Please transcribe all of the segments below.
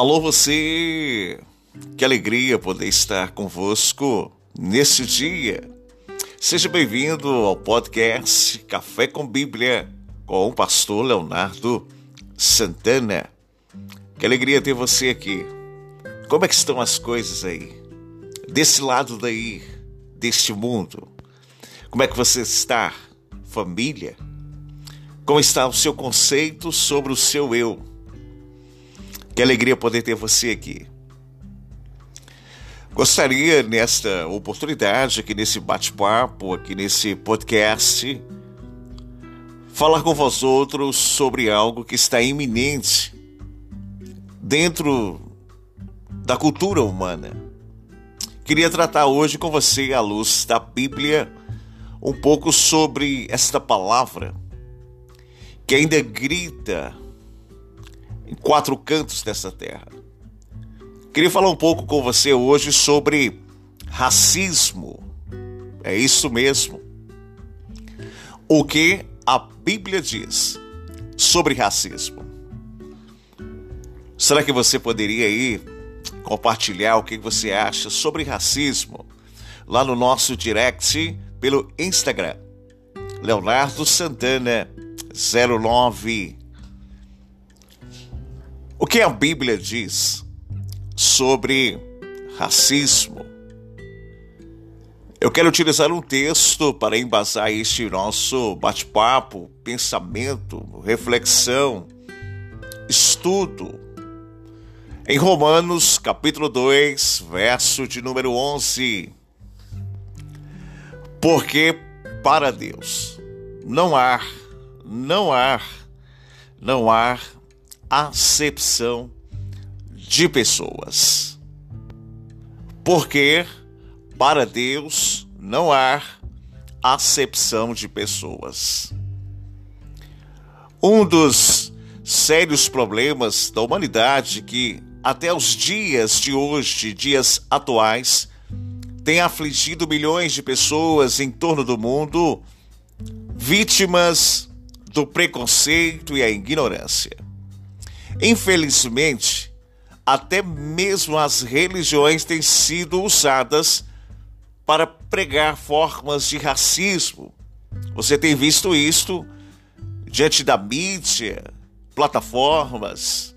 Alô, você! Que alegria poder estar convosco nesse dia. Seja bem-vindo ao podcast Café com Bíblia com o pastor Leonardo Santana. Que alegria ter você aqui. Como é que estão as coisas aí? Desse lado daí, deste mundo. Como é que você está? Família? Como está o seu conceito sobre o seu eu? Que alegria poder ter você aqui. Gostaria, nesta oportunidade, aqui nesse bate-papo, aqui nesse podcast, falar com vós outros sobre algo que está iminente dentro da cultura humana. Queria tratar hoje com você, à luz da Bíblia, um pouco sobre esta palavra que ainda grita em quatro cantos dessa terra. Queria falar um pouco com você hoje sobre racismo. É isso mesmo. O que a Bíblia diz sobre racismo? Será que você poderia aí compartilhar o que você acha sobre racismo lá no nosso direct pelo Instagram? Leonardo Santana 09 o que a Bíblia diz sobre racismo? Eu quero utilizar um texto para embasar este nosso bate-papo, pensamento, reflexão, estudo. Em Romanos, capítulo 2, verso de número 11. Porque para Deus não há, não há, não há acepção de pessoas. Porque para Deus não há acepção de pessoas. Um dos sérios problemas da humanidade que até os dias de hoje, dias atuais, tem afligido milhões de pessoas em torno do mundo, vítimas do preconceito e a ignorância. Infelizmente, até mesmo as religiões têm sido usadas para pregar formas de racismo. Você tem visto isto diante da mídia, plataformas.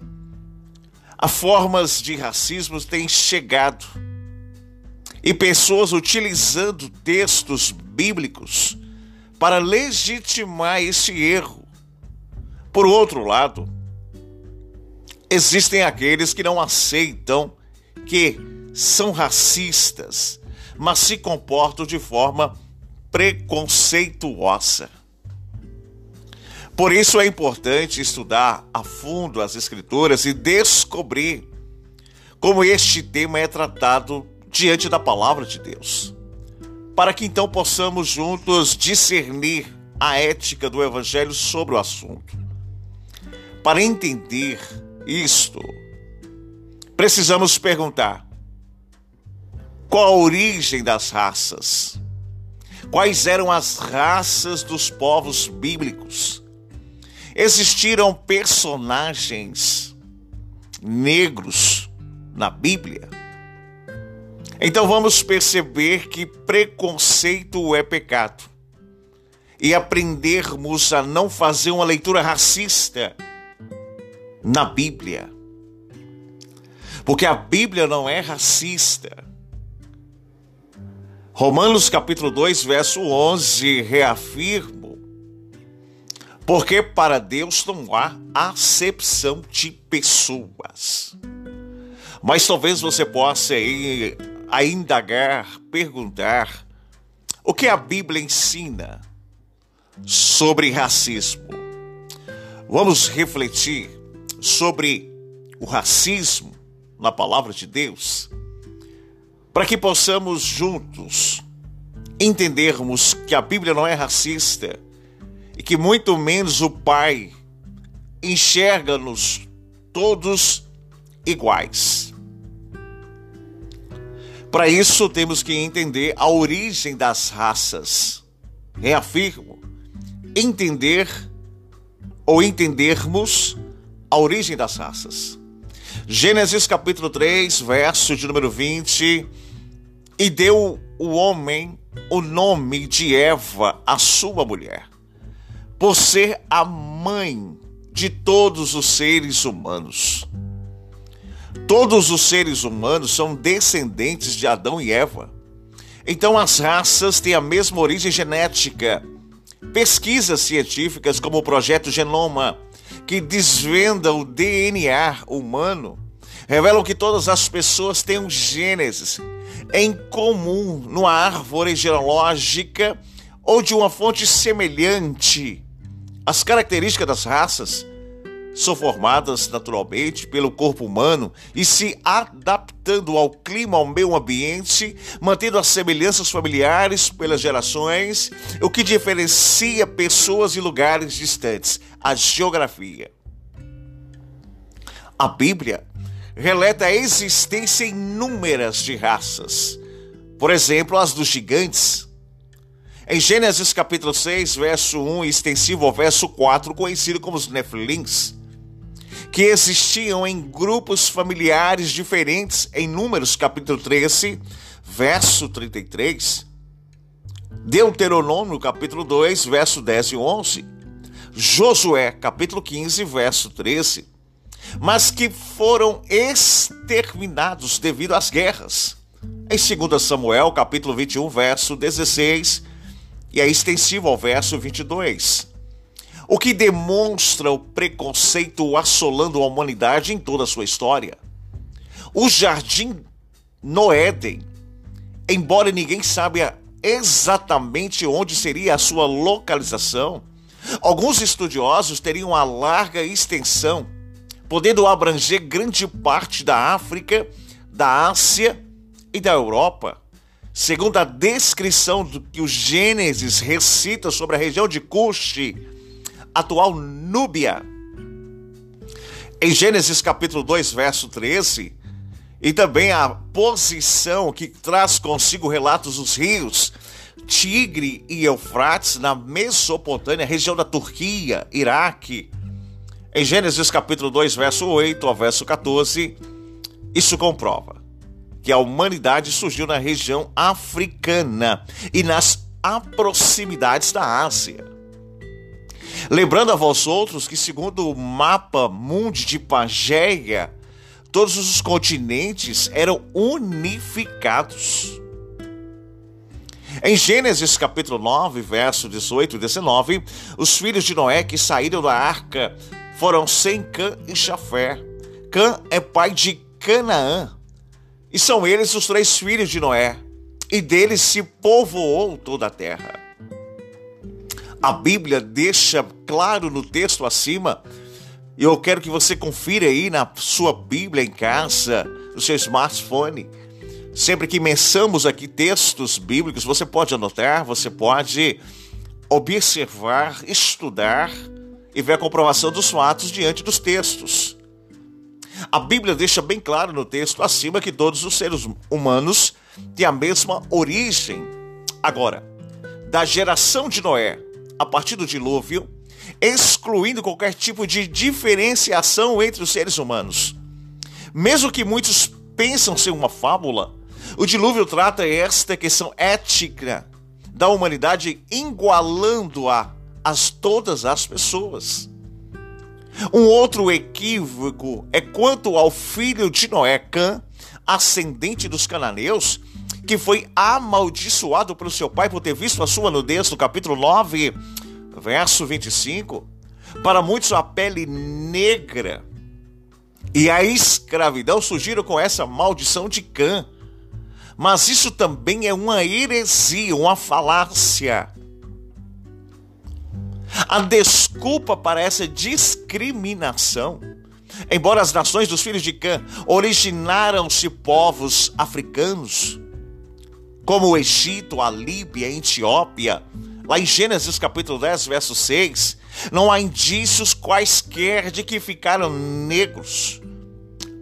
As formas de racismo têm chegado e pessoas utilizando textos bíblicos para legitimar esse erro. Por outro lado, Existem aqueles que não aceitam que são racistas, mas se comportam de forma preconceituosa. Por isso é importante estudar a fundo as Escrituras e descobrir como este tema é tratado diante da palavra de Deus, para que então possamos juntos discernir a ética do Evangelho sobre o assunto. Para entender isto, precisamos perguntar: qual a origem das raças? Quais eram as raças dos povos bíblicos? Existiram personagens negros na Bíblia? Então vamos perceber que preconceito é pecado e aprendermos a não fazer uma leitura racista na Bíblia. Porque a Bíblia não é racista. Romanos capítulo 2, verso 11, reafirmo: Porque para Deus não há acepção de pessoas. Mas talvez você possa ir a indagar, perguntar, o que a Bíblia ensina sobre racismo? Vamos refletir sobre o racismo na palavra de Deus, para que possamos juntos entendermos que a Bíblia não é racista e que muito menos o Pai enxerga-nos todos iguais. Para isso temos que entender a origem das raças. Reafirmo, entender ou entendermos a origem das raças. Gênesis capítulo 3, verso de número 20. E deu o homem o nome de Eva, a sua mulher, por ser a mãe de todos os seres humanos. Todos os seres humanos são descendentes de Adão e Eva. Então as raças têm a mesma origem genética. Pesquisas científicas como o projeto Genoma, que desvenda o DNA humano, revelam que todas as pessoas têm um gênesis em comum numa árvore genealógica ou de uma fonte semelhante. As características das raças são formadas naturalmente pelo corpo humano e se adaptando ao clima, ao meio ambiente, mantendo as semelhanças familiares pelas gerações, o que diferencia pessoas e lugares distantes, a geografia. A Bíblia relata a existência inúmeras de raças, por exemplo, as dos gigantes. Em Gênesis capítulo 6, verso 1 extensivo ao verso 4, conhecido como os Nefilins, que existiam em grupos familiares diferentes em Números capítulo 13, verso 33, Deuteronômio capítulo 2, verso 10 e 11, Josué capítulo 15, verso 13, mas que foram exterminados devido às guerras. Em 2 Samuel capítulo 21, verso 16, e é extensivo ao verso 22 o que demonstra o preconceito assolando a humanidade em toda a sua história. O jardim no Éden, embora ninguém saiba exatamente onde seria a sua localização, alguns estudiosos teriam uma larga extensão, podendo abranger grande parte da África, da Ásia e da Europa. Segundo a descrição do que o Gênesis recita sobre a região de Cuxi, atual Núbia. Em Gênesis capítulo 2, verso 13, e também a posição que traz consigo relatos dos rios Tigre e Eufrates na Mesopotâmia, região da Turquia, Iraque. Em Gênesis capítulo 2, verso 8 ao verso 14, isso comprova que a humanidade surgiu na região africana e nas proximidades da Ásia. Lembrando a vós outros que, segundo o mapa mundi de Pangeia, todos os continentes eram unificados. Em Gênesis capítulo 9, verso 18 e 19, os filhos de Noé que saíram da arca foram Sem, Cã e Chafé. Cã é pai de Canaã. E são eles os três filhos de Noé. E deles se povoou toda a terra. A Bíblia deixa claro no texto acima, e eu quero que você confira aí na sua Bíblia em casa, no seu smartphone. Sempre que mencionamos aqui textos bíblicos, você pode anotar, você pode observar, estudar e ver a comprovação dos fatos diante dos textos. A Bíblia deixa bem claro no texto acima que todos os seres humanos têm a mesma origem. Agora, da geração de Noé a partir do dilúvio, excluindo qualquer tipo de diferenciação entre os seres humanos. Mesmo que muitos pensam ser uma fábula, o dilúvio trata esta questão ética da humanidade igualando-a a todas as pessoas. Um outro equívoco é quanto ao filho de Noé, Cã, ascendente dos cananeus, que foi amaldiçoado pelo seu pai por ter visto a sua nudez, no capítulo 9, verso 25. Para muitos, a pele negra e a escravidão surgiram com essa maldição de Cã. Mas isso também é uma heresia, uma falácia. A desculpa para essa discriminação Embora as nações dos filhos de Cã originaram-se povos africanos, como o Egito, a Líbia, a Etiópia. Lá em Gênesis capítulo 10, verso 6, não há indícios quaisquer de que ficaram negros.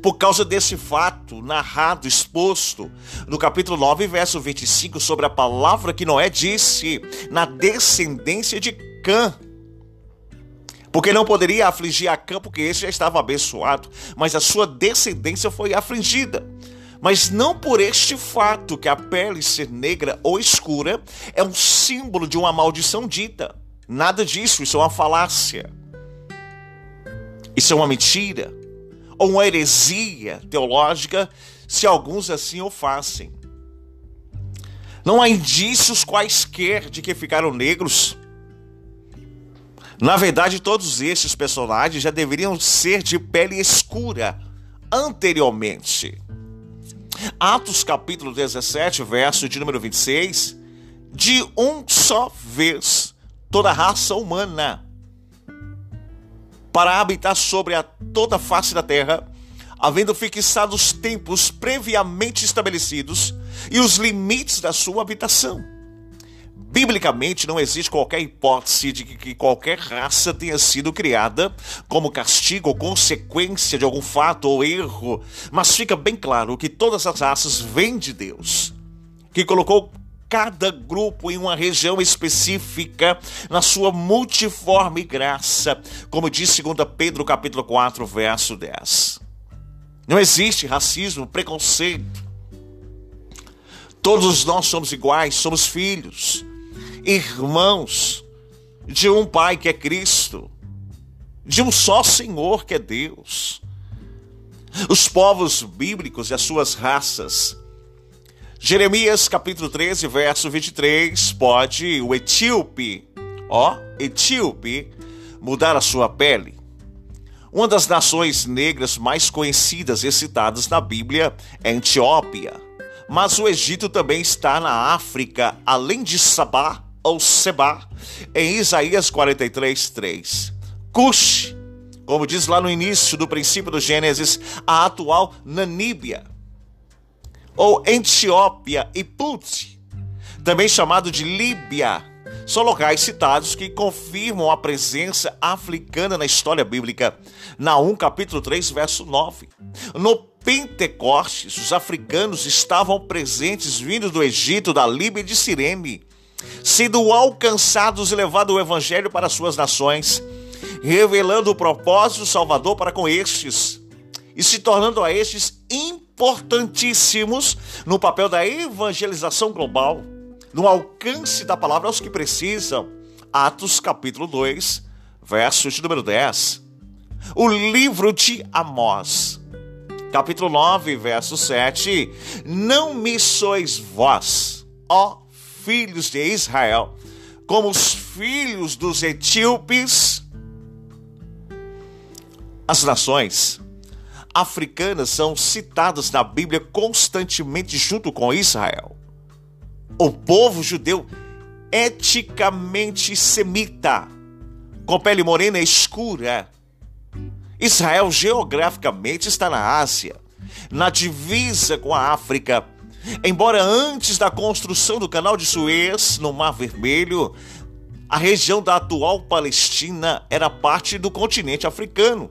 Por causa desse fato narrado, exposto no capítulo 9, verso 25, sobre a palavra que Noé disse na descendência de Cã. Porque não poderia afligir a Cã, porque esse já estava abençoado, mas a sua descendência foi afligida. Mas não por este fato que a pele ser negra ou escura é um símbolo de uma maldição dita. Nada disso, isso é uma falácia. Isso é uma mentira ou uma heresia teológica, se alguns assim o fazem. Não há indícios quaisquer de que ficaram negros. Na verdade, todos estes personagens já deveriam ser de pele escura anteriormente. Atos capítulo 17, verso de número 26, de um só vez toda a raça humana para habitar sobre a toda a face da terra, havendo fixado os tempos previamente estabelecidos e os limites da sua habitação. Biblicamente, não existe qualquer hipótese de que qualquer raça tenha sido criada como castigo ou consequência de algum fato ou erro, mas fica bem claro que todas as raças vêm de Deus, que colocou cada grupo em uma região específica na sua multiforme graça, como diz 2 Pedro capítulo 4, verso 10. Não existe racismo, preconceito. Todos nós somos iguais, somos filhos, irmãos de um Pai que é Cristo, de um só Senhor que é Deus. Os povos bíblicos e as suas raças Jeremias capítulo 13, verso 23, pode o etíope, ó, etíope, mudar a sua pele. Uma das nações negras mais conhecidas e citadas na Bíblia é Etiópia, mas o Egito também está na África, além de Sabá ou Seba, em Isaías 43, 3. Cush, como diz lá no início do princípio do Gênesis, a atual Namíbia ou Etiópia e Put, também chamado de Líbia, são locais citados que confirmam a presença africana na história bíblica. Naum capítulo 3, verso 9. No Pentecostes, os africanos estavam presentes vindos do Egito, da Líbia e de Cirene, sendo alcançados e levado o evangelho para suas nações, revelando o propósito salvador para com estes e se tornando a estes importantíssimos no papel da evangelização global, no alcance da palavra aos que precisam. Atos capítulo 2, verso de número 10. O livro de Amós, capítulo 9, verso 7. Não me sois vós, ó filhos de Israel, como os filhos dos etíopes. As nações africanas são citadas na Bíblia constantemente junto com Israel. O povo judeu eticamente semita, com pele morena escura. Israel geograficamente está na Ásia, na divisa com a África. Embora antes da construção do canal de Suez, no Mar Vermelho, a região da atual Palestina era parte do continente africano.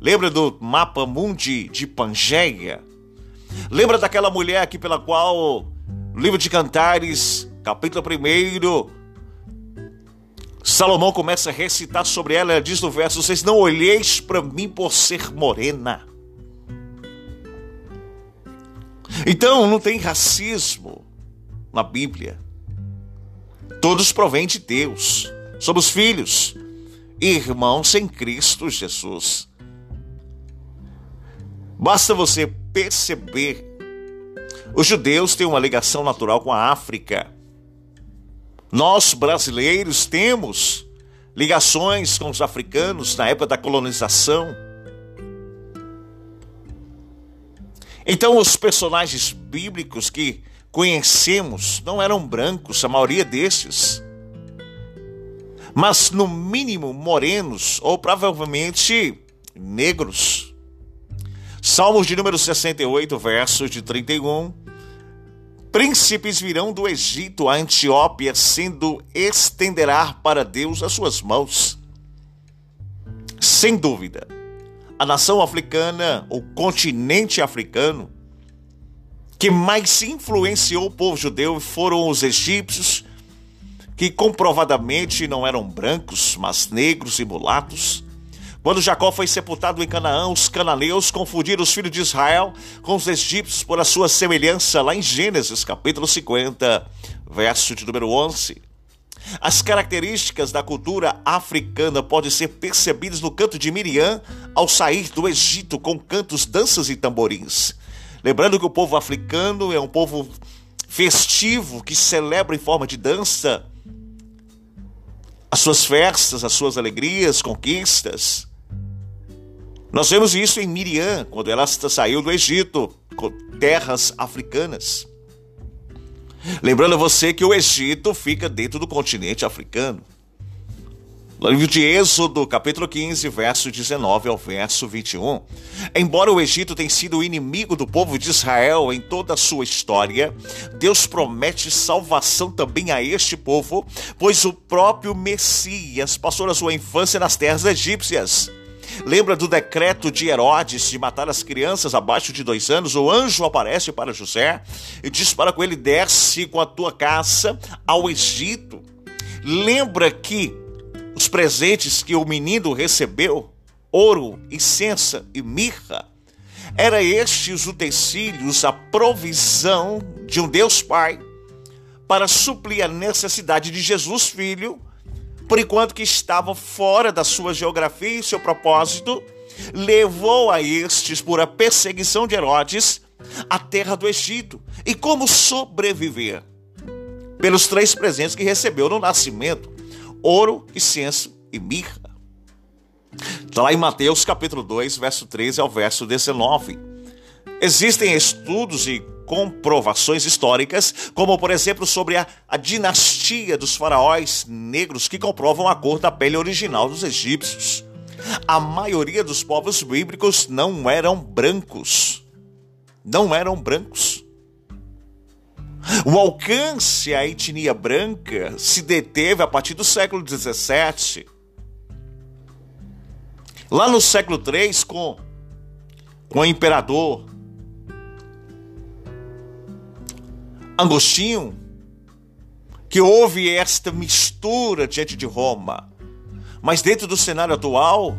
Lembra do mapa mundi de Pangeia? Lembra daquela mulher aqui pela qual no livro de Cantares, capítulo 1, Salomão começa a recitar sobre ela, ela diz no verso: Vocês não olheis para mim por ser morena. Então não tem racismo na Bíblia. Todos provêm de Deus. Somos filhos, irmãos em Cristo Jesus. Basta você perceber. Os judeus têm uma ligação natural com a África. Nós, brasileiros, temos ligações com os africanos na época da colonização. Então, os personagens bíblicos que conhecemos não eram brancos, a maioria destes, mas no mínimo morenos ou provavelmente negros. Salmos de número 68, versos de 31. Príncipes virão do Egito a Antiópia, sendo estenderá para Deus as suas mãos. Sem dúvida, a nação africana, o continente africano, que mais influenciou o povo judeu foram os egípcios, que comprovadamente não eram brancos, mas negros e mulatos. Quando Jacó foi sepultado em Canaã, os cananeus confundiram os filhos de Israel com os egípcios por a sua semelhança, lá em Gênesis capítulo 50, verso de número 11. As características da cultura africana podem ser percebidas no canto de Miriam ao sair do Egito com cantos, danças e tamborins. Lembrando que o povo africano é um povo festivo que celebra em forma de dança as suas festas, as suas alegrias, conquistas. Nós vemos isso em Miriam, quando ela saiu do Egito, com terras africanas. Lembrando você que o Egito fica dentro do continente africano. No livro de Êxodo, capítulo 15, verso 19 ao verso 21. Embora o Egito tenha sido o inimigo do povo de Israel em toda a sua história, Deus promete salvação também a este povo, pois o próprio Messias passou a sua infância nas terras egípcias. Lembra do decreto de Herodes de matar as crianças abaixo de dois anos? O anjo aparece para José e diz para com ele: desce com a tua caça ao Egito. Lembra que os presentes que o menino recebeu, ouro, incensa e mirra, era estes utensílios a provisão de um Deus Pai para suprir a necessidade de Jesus Filho, por enquanto que estava fora da sua geografia e seu propósito, levou a estes por a perseguição de Herodes à terra do Egito. E como sobreviver? Pelos três presentes que recebeu no nascimento: ouro, incenso e mirra. Está lá em Mateus capítulo 2, verso 13 ao verso 19. Existem estudos e comprovações históricas, como por exemplo sobre a, a, dinastia dos faraós negros, que comprovam a cor da pele original dos egípcios. A maioria dos povos bíblicos não eram brancos. Não eram brancos. O alcance à etnia branca se deteve a partir do século XVII. Lá no século III, com, com o imperador Agostinho, que houve esta mistura diante de Roma. Mas dentro do cenário atual,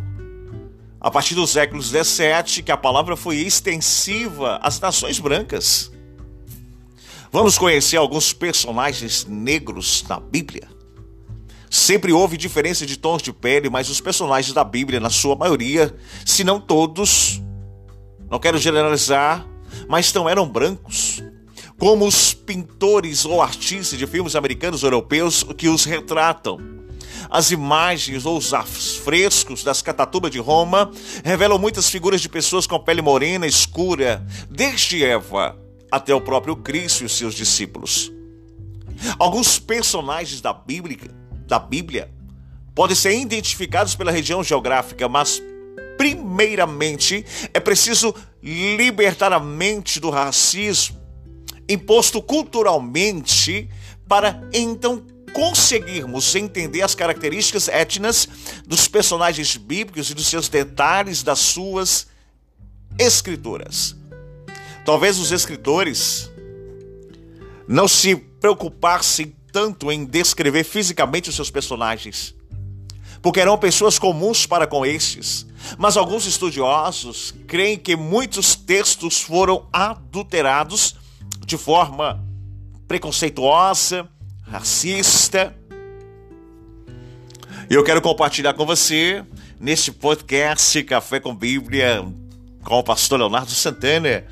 a partir do século XVII, que a palavra foi extensiva às nações brancas. Vamos conhecer alguns personagens negros na Bíblia. Sempre houve diferença de tons de pele, mas os personagens da Bíblia, na sua maioria, se não todos, não quero generalizar, mas não eram brancos. Como os pintores ou artistas de filmes americanos ou europeus que os retratam. As imagens ou os frescos das catatumbas de Roma revelam muitas figuras de pessoas com pele morena escura, desde Eva até o próprio Cristo e os seus discípulos. Alguns personagens da Bíblia, da Bíblia podem ser identificados pela região geográfica, mas primeiramente é preciso libertar a mente do racismo imposto culturalmente para então conseguirmos entender as características étnicas dos personagens bíblicos e dos seus detalhes das suas escrituras. Talvez os escritores não se preocupassem tanto em descrever fisicamente os seus personagens, porque eram pessoas comuns para com estes. Mas alguns estudiosos creem que muitos textos foram adulterados de forma preconceituosa, racista. E eu quero compartilhar com você neste podcast Café com Bíblia com o pastor Leonardo Santana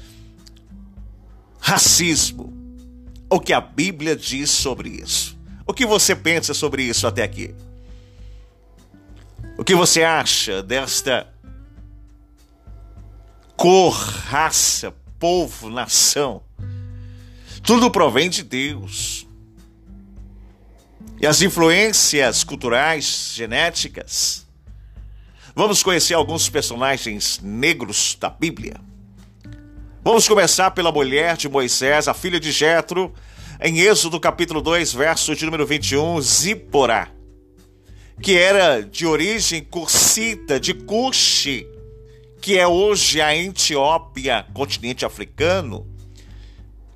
racismo. O que a Bíblia diz sobre isso? O que você pensa sobre isso até aqui? O que você acha desta cor, raça, povo, nação? Tudo provém de Deus. E as influências culturais, genéticas. Vamos conhecer alguns personagens negros da Bíblia. Vamos começar pela mulher de Moisés, a filha de Jetro, em Êxodo capítulo 2, verso de número 21, Zípora, que era de origem cursita, de Cuxi, que é hoje a Etiópia, continente africano,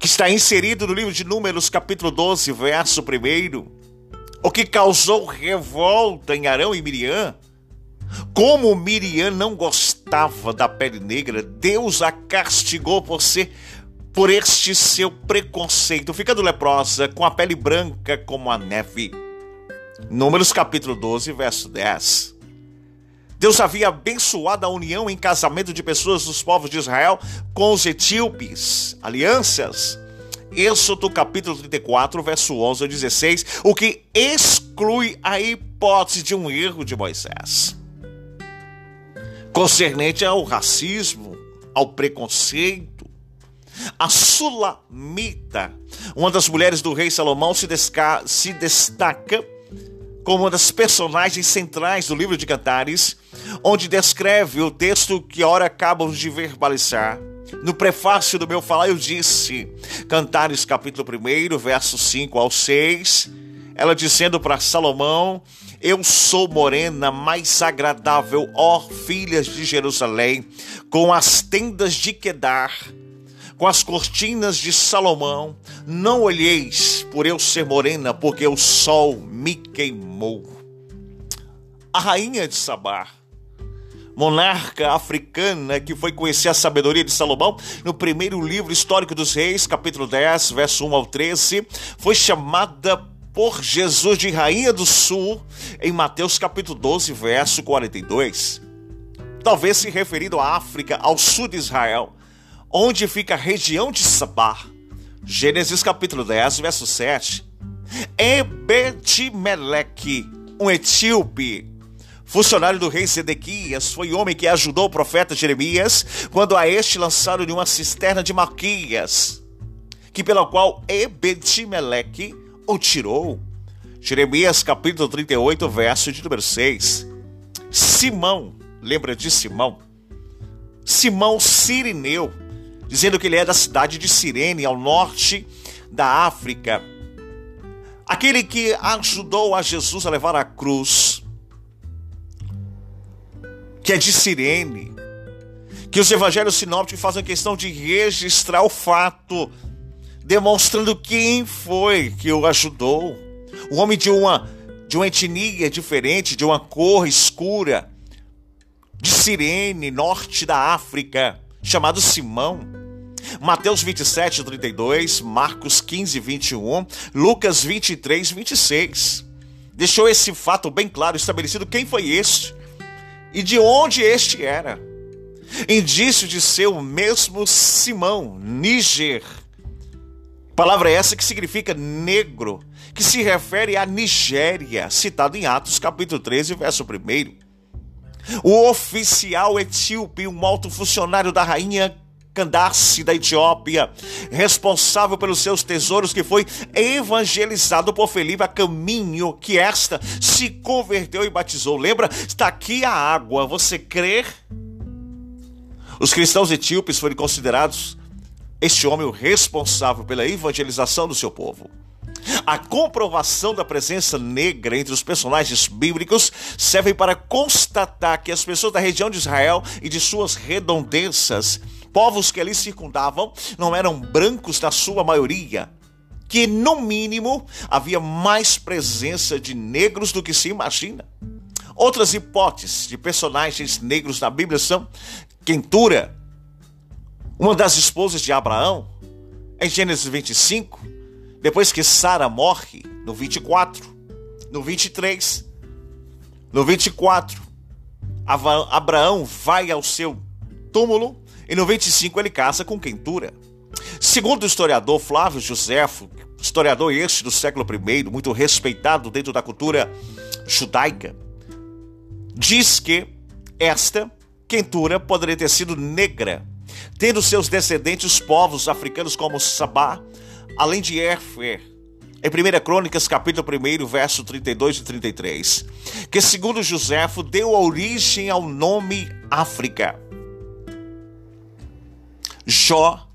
que está inserido no livro de Números capítulo 12, verso 1. o que causou revolta em Arão e Miriam. Como Miriam não gostava da pele negra, Deus a castigou por ser por este seu preconceito, ficando leprosa com a pele branca como a neve. Números capítulo 12, verso 10. Deus havia abençoado a união em casamento de pessoas dos povos de Israel com os etíopes, alianças. Êxodo capítulo 34, verso 11 a 16, o que exclui a hipótese de um erro de Moisés. Concernente ao racismo, ao preconceito, a Sulamita, uma das mulheres do rei Salomão, se, se destaca como uma das personagens centrais do livro de Cantares, onde descreve o texto que ora acabamos de verbalizar. No prefácio do meu falar, eu disse, Cantares capítulo 1, versos 5 ao 6, ela dizendo para Salomão: Eu sou morena, mais agradável, ó filhas de Jerusalém, com as tendas de Quedar com as cortinas de Salomão, não olheis por eu ser morena, porque o sol me queimou. A rainha de Sabá, monarca africana que foi conhecer a sabedoria de Salomão, no primeiro livro histórico dos reis, capítulo 10, verso 1 ao 13, foi chamada por Jesus de Rainha do Sul, em Mateus capítulo 12, verso 42. Talvez se referindo à África, ao sul de Israel, onde fica a região de Sabá. Gênesis capítulo 10, verso 7. Ebed-Meleque, um etíope, funcionário do rei Zedequias, foi homem que ajudou o profeta Jeremias quando a este lançaram de uma cisterna de Malquias, que pela qual Ebed-Meleque o tirou. Jeremias capítulo 38, verso de número 6. Simão, lembra de Simão? Simão Sirineu, dizendo que ele é da cidade de Cirene, ao norte da África. Aquele que ajudou a Jesus a levar a cruz, que é de Cirene, que os evangelhos sinópticos fazem questão de registrar o fato, demonstrando quem foi que o ajudou. O homem de uma, de uma etnia diferente, de uma cor escura, de Cirene, norte da África, chamado Simão. Mateus 27, 32, Marcos 15, 21, Lucas 23, 26. Deixou esse fato bem claro, estabelecido quem foi este e de onde este era. Indício de ser o mesmo Simão, Níger. Palavra essa que significa negro, que se refere à Nigéria, citado em Atos capítulo 13, verso 1. O oficial etíope, um alto funcionário da rainha Candace da Etiópia, responsável pelos seus tesouros, que foi evangelizado por Felipe a caminho que esta se converteu e batizou. Lembra? Está aqui a água. Você crer? Os cristãos etíopes foram considerados este homem o responsável pela evangelização do seu povo. A comprovação da presença negra entre os personagens bíblicos serve para constatar que as pessoas da região de Israel e de suas redondezas povos que ali circundavam não eram brancos na sua maioria, que no mínimo havia mais presença de negros do que se imagina. Outras hipóteses de personagens negros na Bíblia são Quentura, uma das esposas de Abraão, em Gênesis 25, depois que Sara morre, no 24, no 23, no 24, Abraão vai ao seu túmulo em 95 ele casa com Quentura. Segundo o historiador Flávio Josefo, historiador este do século I, muito respeitado dentro da cultura judaica, diz que esta Quentura poderia ter sido negra, tendo seus descendentes povos africanos como Sabá, além de Efer, em 1 Crônicas, capítulo 1, verso 32 e 33, que segundo Josefo deu origem ao nome África. Jó,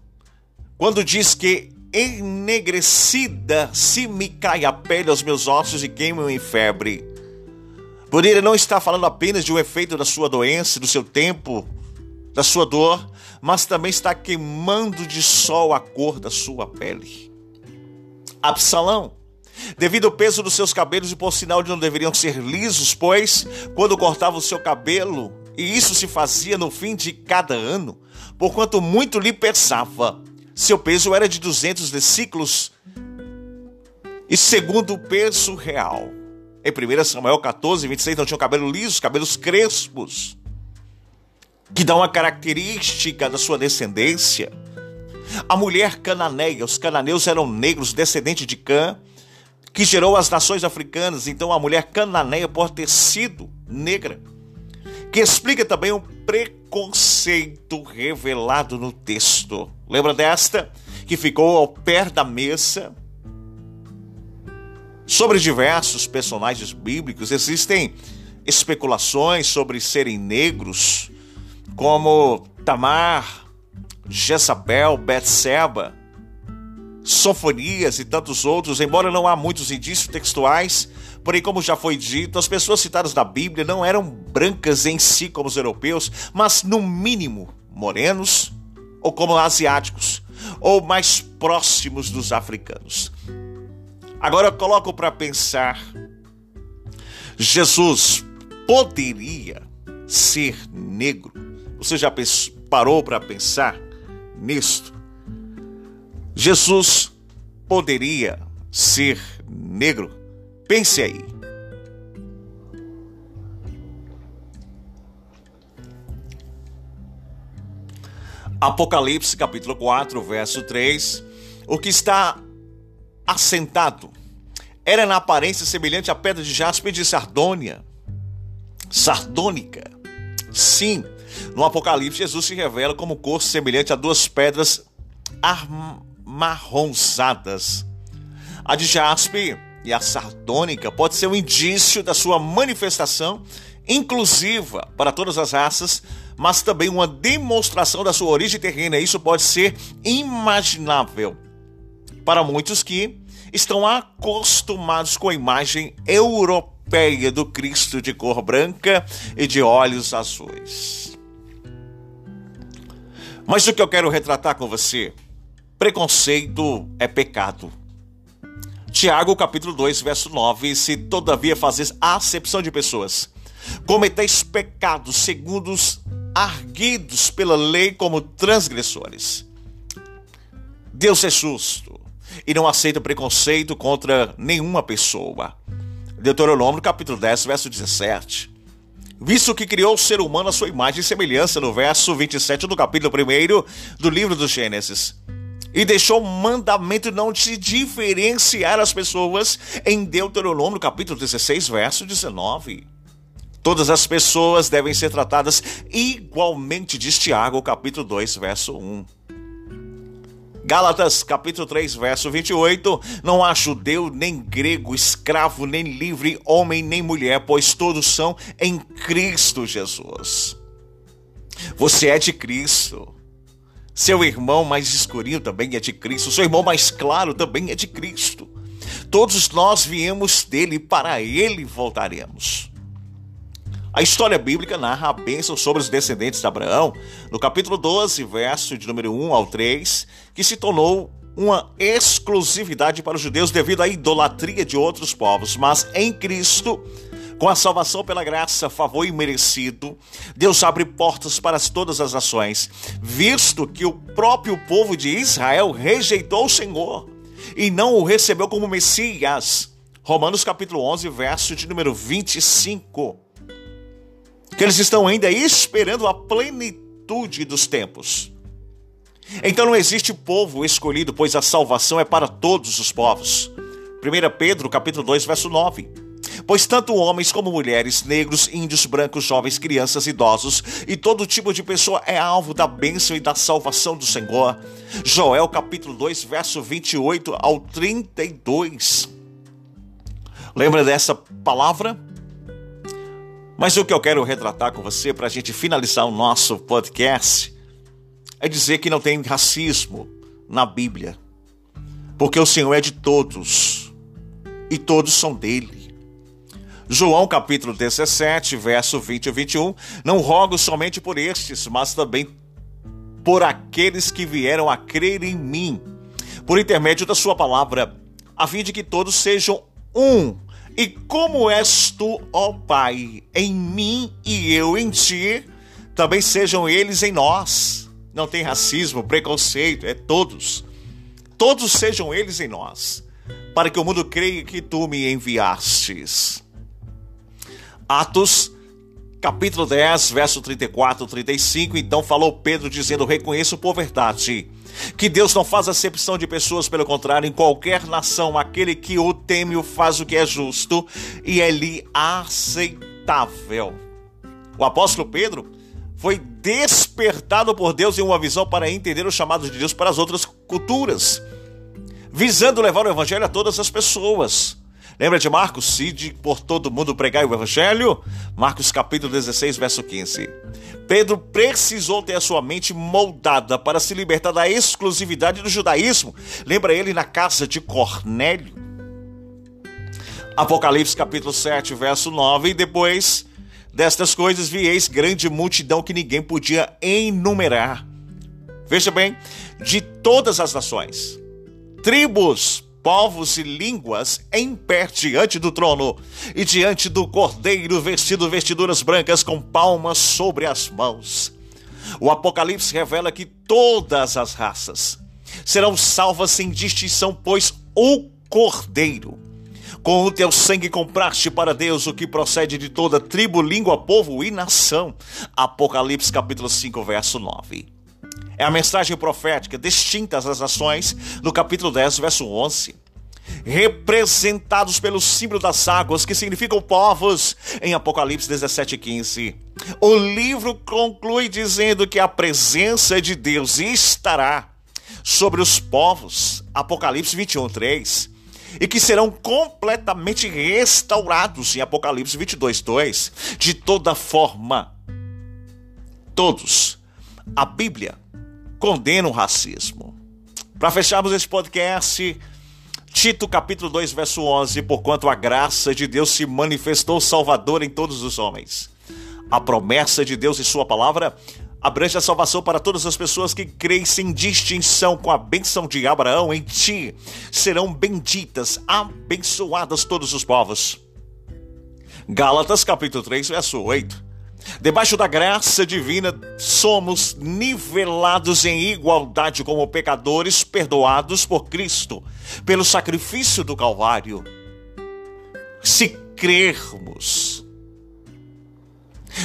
quando diz que enegrecida se me cai a pele aos meus ossos e queimam em febre. Por ele não está falando apenas de um efeito da sua doença, do seu tempo, da sua dor, mas também está queimando de sol a cor da sua pele. Absalão, devido ao peso dos seus cabelos e por sinal de não deveriam ser lisos, pois quando cortava o seu cabelo, e isso se fazia no fim de cada ano, porquanto muito lhe pesava, seu peso era de 200 deciclos e segundo o peso real. Em 1 Samuel 14, 26, não tinham cabelo liso, cabelos crespos, que dá uma característica da sua descendência. A mulher cananeia, os cananeus eram negros, descendentes de Cã, que gerou as nações africanas. Então a mulher cananeia pode ter sido negra, que explica também um preconceito revelado no texto. Lembra desta? Que ficou ao pé da mesa Sobre diversos personagens bíblicos existem especulações sobre serem negros, como Tamar, Jezabel, Betseba, Sofonias e tantos outros, embora não há muitos indícios textuais, porém, como já foi dito, as pessoas citadas na Bíblia não eram brancas em si como os europeus, mas no mínimo morenos ou como asiáticos, ou mais próximos dos africanos. Agora eu coloco para pensar: Jesus poderia ser negro? Você já parou para pensar nisto? Jesus poderia ser negro? Pense aí. Apocalipse capítulo 4, verso 3. O que está assentado. Era na aparência semelhante à pedra de jaspe de Sardônia. Sardônica. Sim, no Apocalipse, Jesus se revela como corpo semelhante a duas pedras amarronzadas. A de jaspe e a sardônica pode ser um indício da sua manifestação inclusiva para todas as raças, mas também uma demonstração da sua origem terrena. Isso pode ser imaginável para muitos que estão acostumados com a imagem europeia do Cristo de cor branca e de olhos azuis. Mas o que eu quero retratar com você? Preconceito é pecado. Tiago, capítulo 2, verso 9: Se todavia fazes acepção de pessoas, cometeis pecados segundo os arguidos pela lei como transgressores. Deus é justo e não aceita preconceito contra nenhuma pessoa. Deuteronômio capítulo 10, verso 17. Visto que criou o ser humano à sua imagem e semelhança, no verso 27 do capítulo 1 do livro do Gênesis. E deixou o mandamento não se diferenciar as pessoas em Deuteronômio capítulo 16, verso 19. Todas as pessoas devem ser tratadas igualmente, diz Tiago, capítulo 2, verso 1. Gálatas capítulo 3, verso 28, não há judeu, nem grego, escravo, nem livre, homem, nem mulher, pois todos são em Cristo Jesus. Você é de Cristo. Seu irmão mais escurinho também é de Cristo. Seu irmão mais claro também é de Cristo. Todos nós viemos dele, para ele voltaremos. A história bíblica narra a bênção sobre os descendentes de Abraão, no capítulo 12, verso de número 1 ao 3, que se tornou uma exclusividade para os judeus devido à idolatria de outros povos, mas em Cristo, com a salvação pela graça, favor imerecido, Deus abre portas para todas as nações, visto que o próprio povo de Israel rejeitou o Senhor e não o recebeu como Messias. Romanos capítulo 11, verso de número 25 que eles estão ainda esperando a plenitude dos tempos. Então não existe povo escolhido, pois a salvação é para todos os povos. 1 Pedro, capítulo 2, verso 9. Pois tanto homens como mulheres, negros, índios, brancos, jovens, crianças, idosos e todo tipo de pessoa é alvo da bênção e da salvação do Senhor. Joel capítulo 2, verso 28 ao 32. Lembra dessa palavra? Mas o que eu quero retratar com você para a gente finalizar o nosso podcast é dizer que não tem racismo na Bíblia, porque o Senhor é de todos e todos são dele. João capítulo 17, verso 20 e 21, não rogo somente por estes, mas também por aqueles que vieram a crer em mim, por intermédio da sua palavra, a fim de que todos sejam um. E como és tu, ó Pai, em mim e eu em ti, também sejam eles em nós. Não tem racismo, preconceito, é todos. Todos sejam eles em nós, para que o mundo creia que tu me enviastes. Atos capítulo 10, verso 34, 35. Então falou Pedro dizendo: Reconheço por verdade que Deus não faz acepção de pessoas, pelo contrário, em qualquer nação, aquele que o teme o faz o que é justo e é lhe aceitável. O apóstolo Pedro foi despertado por Deus em uma visão para entender o chamado de Deus para as outras culturas, visando levar o evangelho a todas as pessoas. Lembra de Marcos? Cide por todo mundo pregar o evangelho? Marcos capítulo 16, verso 15. Pedro precisou ter a sua mente moldada para se libertar da exclusividade do judaísmo. Lembra ele na casa de Cornélio? Apocalipse capítulo 7, verso 9, e depois destas coisas vieis grande multidão que ninguém podia enumerar. Veja bem, de todas as nações, tribos, povos e línguas em pé diante do trono e diante do cordeiro vestido vestiduras brancas com palmas sobre as mãos. O Apocalipse revela que todas as raças serão salvas sem distinção, pois o cordeiro com o teu sangue compraste para Deus o que procede de toda tribo, língua, povo e nação. Apocalipse capítulo 5, verso 9. É a mensagem profética distinta às nações no capítulo 10, verso 11. Representados pelo símbolo das águas, que significam povos, em Apocalipse 17, 15. O livro conclui dizendo que a presença de Deus estará sobre os povos, Apocalipse 21, 3, e que serão completamente restaurados, em Apocalipse 22, 2, de toda forma. Todos. A Bíblia condena o racismo. Para fecharmos esse podcast, Tito capítulo 2, verso 11, porquanto a graça de Deus se manifestou salvador em todos os homens. A promessa de Deus e sua palavra abrange a salvação para todas as pessoas que creem sem distinção com a bênção de Abraão em ti. Serão benditas, abençoadas todos os povos. Gálatas capítulo 3, verso 8. Debaixo da graça divina, somos nivelados em igualdade como pecadores perdoados por Cristo, pelo sacrifício do Calvário. Se crermos,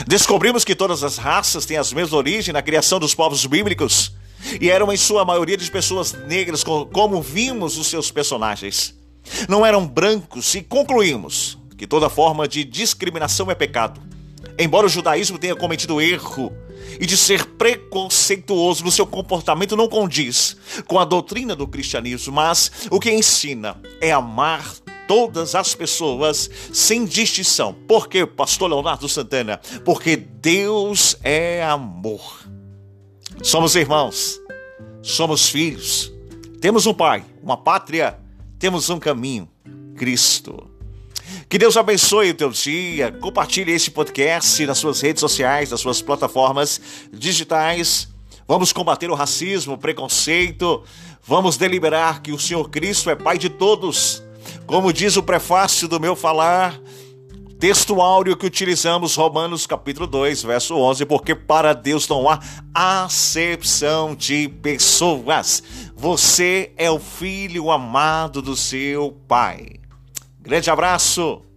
descobrimos que todas as raças têm as mesmas origens na criação dos povos bíblicos e eram em sua maioria de pessoas negras, como vimos os seus personagens. Não eram brancos e concluímos que toda forma de discriminação é pecado embora o judaísmo tenha cometido erro e de ser preconceituoso no seu comportamento não condiz com a doutrina do cristianismo, mas o que ensina é amar todas as pessoas sem distinção. Por quê, pastor Leonardo Santana? Porque Deus é amor. Somos irmãos, somos filhos, temos um pai, uma pátria, temos um caminho, Cristo. Que Deus abençoe o teu dia. Compartilhe esse podcast nas suas redes sociais, nas suas plataformas digitais. Vamos combater o racismo, o preconceito. Vamos deliberar que o Senhor Cristo é Pai de todos. Como diz o prefácio do meu falar, texto áureo que utilizamos, Romanos capítulo 2, verso 11, porque para Deus não há acepção de pessoas. Você é o filho amado do seu Pai. Grande abraço!